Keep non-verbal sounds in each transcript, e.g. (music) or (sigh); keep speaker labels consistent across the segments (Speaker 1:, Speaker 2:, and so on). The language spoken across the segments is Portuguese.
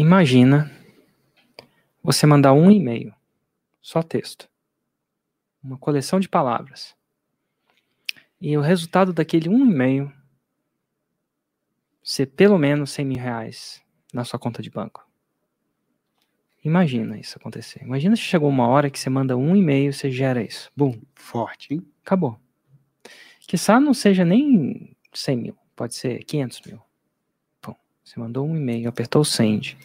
Speaker 1: Imagina você mandar um e-mail, só texto, uma coleção de palavras, e o resultado daquele um e-mail ser pelo menos 100 mil reais na sua conta de banco. Imagina isso acontecer. Imagina se chegou uma hora que você manda um e-mail, você gera isso. Bum.
Speaker 2: Forte, hein?
Speaker 1: Acabou. Quizá não seja nem 100 mil, pode ser 500 mil. Bom, você mandou um e-mail, apertou o send,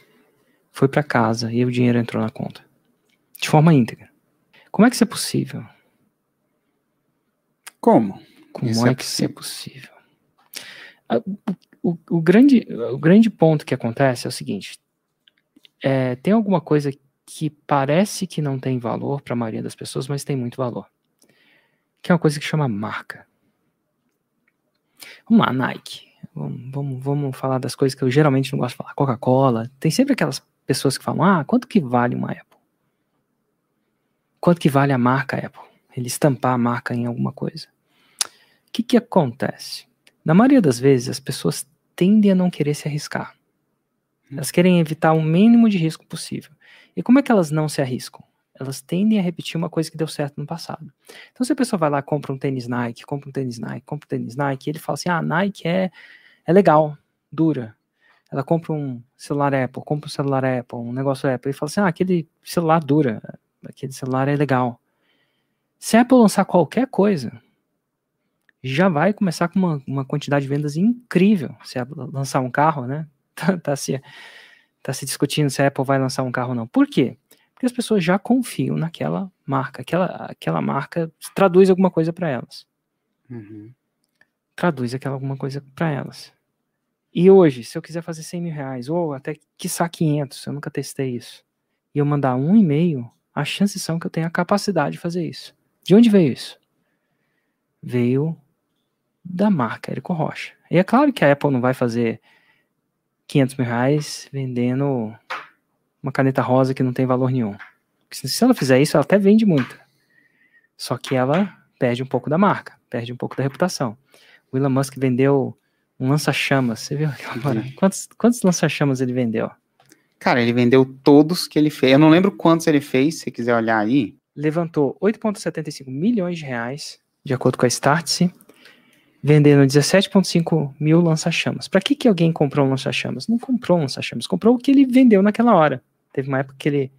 Speaker 1: foi para casa e o dinheiro entrou na conta. De forma íntegra. Como é que isso é possível?
Speaker 2: Como?
Speaker 1: Como isso é, é que isso é possível? O, o, o, grande, o grande ponto que acontece é o seguinte: é, tem alguma coisa que parece que não tem valor para a maioria das pessoas, mas tem muito valor. Que é uma coisa que chama marca. Vamos lá, Nike. Vamos, vamos, vamos falar das coisas que eu geralmente não gosto de falar. Coca-Cola. Tem sempre aquelas pessoas que falam: ah, quanto que vale uma Apple? Quanto que vale a marca Apple? Ele estampar a marca em alguma coisa. O que, que acontece? Na maioria das vezes, as pessoas tendem a não querer se arriscar. Hum. Elas querem evitar o mínimo de risco possível. E como é que elas não se arriscam? Elas tendem a repetir uma coisa que deu certo no passado. Então, se a pessoa vai lá, compra um tênis Nike, compra um tênis Nike, compra um tênis Nike, ele fala assim: ah, Nike é, é legal, dura. Ela compra um celular Apple, compra um celular Apple, um negócio Apple, e fala assim: ah, aquele celular dura, aquele celular é legal. Se a Apple lançar qualquer coisa, já vai começar com uma, uma quantidade de vendas incrível. Se a lançar um carro, né? (laughs) Tá, tá, se, tá se discutindo se a Apple vai lançar um carro ou não. Por quê? Porque as pessoas já confiam naquela marca. Aquela, aquela marca traduz alguma coisa para elas.
Speaker 2: Uhum.
Speaker 1: Traduz aquela alguma coisa para elas. E hoje, se eu quiser fazer 100 mil reais, ou até quiçá 500, eu nunca testei isso, e eu mandar um e-mail, as chances são que eu tenha a capacidade de fazer isso. De onde veio isso? Veio da marca Érico Rocha. E é claro que a Apple não vai fazer 500 mil reais vendendo uma caneta rosa que não tem valor nenhum. Se ela fizer isso, ela até vende muito. Só que ela perde um pouco da marca, perde um pouco da reputação. O Elon Musk vendeu um lança-chamas. Você viu aquela Quantos, quantos lança-chamas ele vendeu?
Speaker 2: Cara, ele vendeu todos que ele fez. Eu não lembro quantos ele fez, se quiser olhar aí.
Speaker 1: Levantou 8,75 milhões de reais, de acordo com a Startse, vendendo 17,5 mil lança-chamas. Para que, que alguém comprou um lança-chamas? Não comprou um lança-chamas, comprou o que ele vendeu naquela hora. Teve uma época que ele,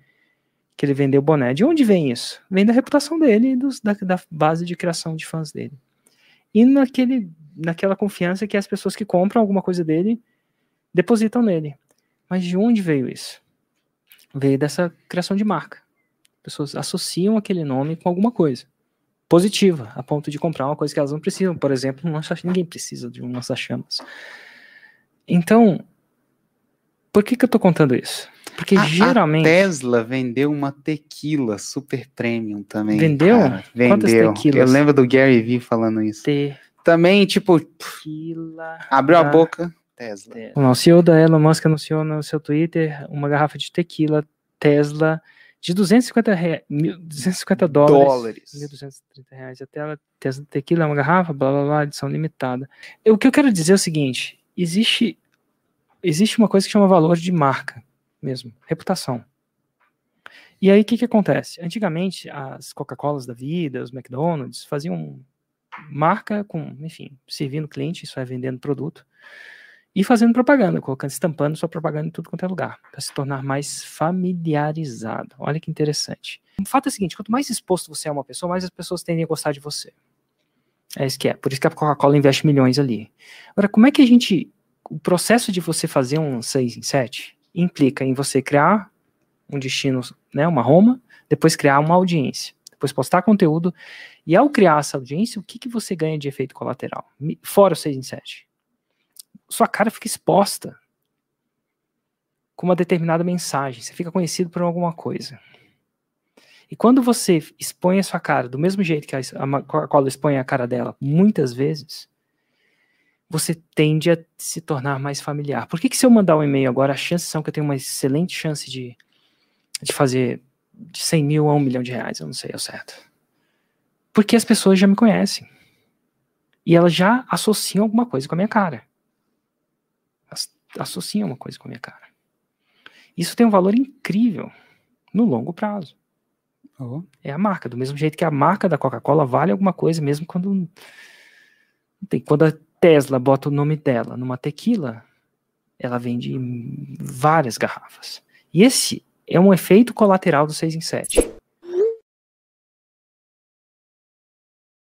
Speaker 1: que ele vendeu boné. De onde vem isso? Vem da reputação dele e dos, da, da base de criação de fãs dele. E naquele, naquela confiança que as pessoas que compram alguma coisa dele depositam nele. Mas de onde veio isso? Veio dessa criação de marca. Pessoas associam aquele nome com alguma coisa positiva, a ponto de comprar uma coisa que elas não precisam. Por exemplo, um ninguém precisa de um lança-chamas. Então, por que, que eu tô contando isso? Porque a, geralmente.
Speaker 2: A Tesla vendeu uma tequila super premium também.
Speaker 1: Vendeu?
Speaker 2: Cara. Vendeu. Eu lembro do Gary Vee falando isso.
Speaker 1: Te...
Speaker 2: Também, tipo. Tequila. Abriu a boca. Tesla.
Speaker 1: O CEO da Elon Musk anunciou no seu Twitter uma garrafa de tequila Tesla de 250, rea, 250 dólares, dólares. 1.230 reais. Até ela tequila é uma garrafa, blá blá blá, edição limitada. Eu, o que eu quero dizer é o seguinte: existe, existe uma coisa que chama valor de marca mesmo, reputação. E aí o que, que acontece? Antigamente, as Coca-Colas da vida, os McDonald's, faziam marca com, enfim, servindo cliente, isso é vendendo produto e fazendo propaganda, colocando, estampando sua propaganda em tudo quanto é lugar, para se tornar mais familiarizado. Olha que interessante. O fato é o seguinte: quanto mais exposto você é a uma pessoa, mais as pessoas tendem a gostar de você. É isso que é. Por isso que a Coca-Cola investe milhões ali. Agora, como é que a gente. O processo de você fazer um 6 em 7 implica em você criar um destino, né, uma Roma, depois criar uma audiência, depois postar conteúdo, e ao criar essa audiência, o que, que você ganha de efeito colateral? Fora o 6 em 7 sua cara fica exposta com uma determinada mensagem, você fica conhecido por alguma coisa. E quando você expõe a sua cara do mesmo jeito que a, Coca-Cola expõe a cara dela muitas vezes, você tende a se tornar mais familiar. Por que, que se eu mandar um e-mail agora, as chances são que eu tenho uma excelente chance de, de fazer de 100 mil a 1 milhão de reais, eu não sei, é certo. Porque as pessoas já me conhecem. E elas já associam alguma coisa com a minha cara associa uma coisa com a minha cara. Isso tem um valor incrível no longo prazo.
Speaker 2: Oh.
Speaker 1: É a marca, do mesmo jeito que a marca da Coca-Cola vale alguma coisa, mesmo quando. Tem, quando a Tesla bota o nome dela numa tequila, ela vende várias garrafas. E esse é um efeito colateral do 6 em 7.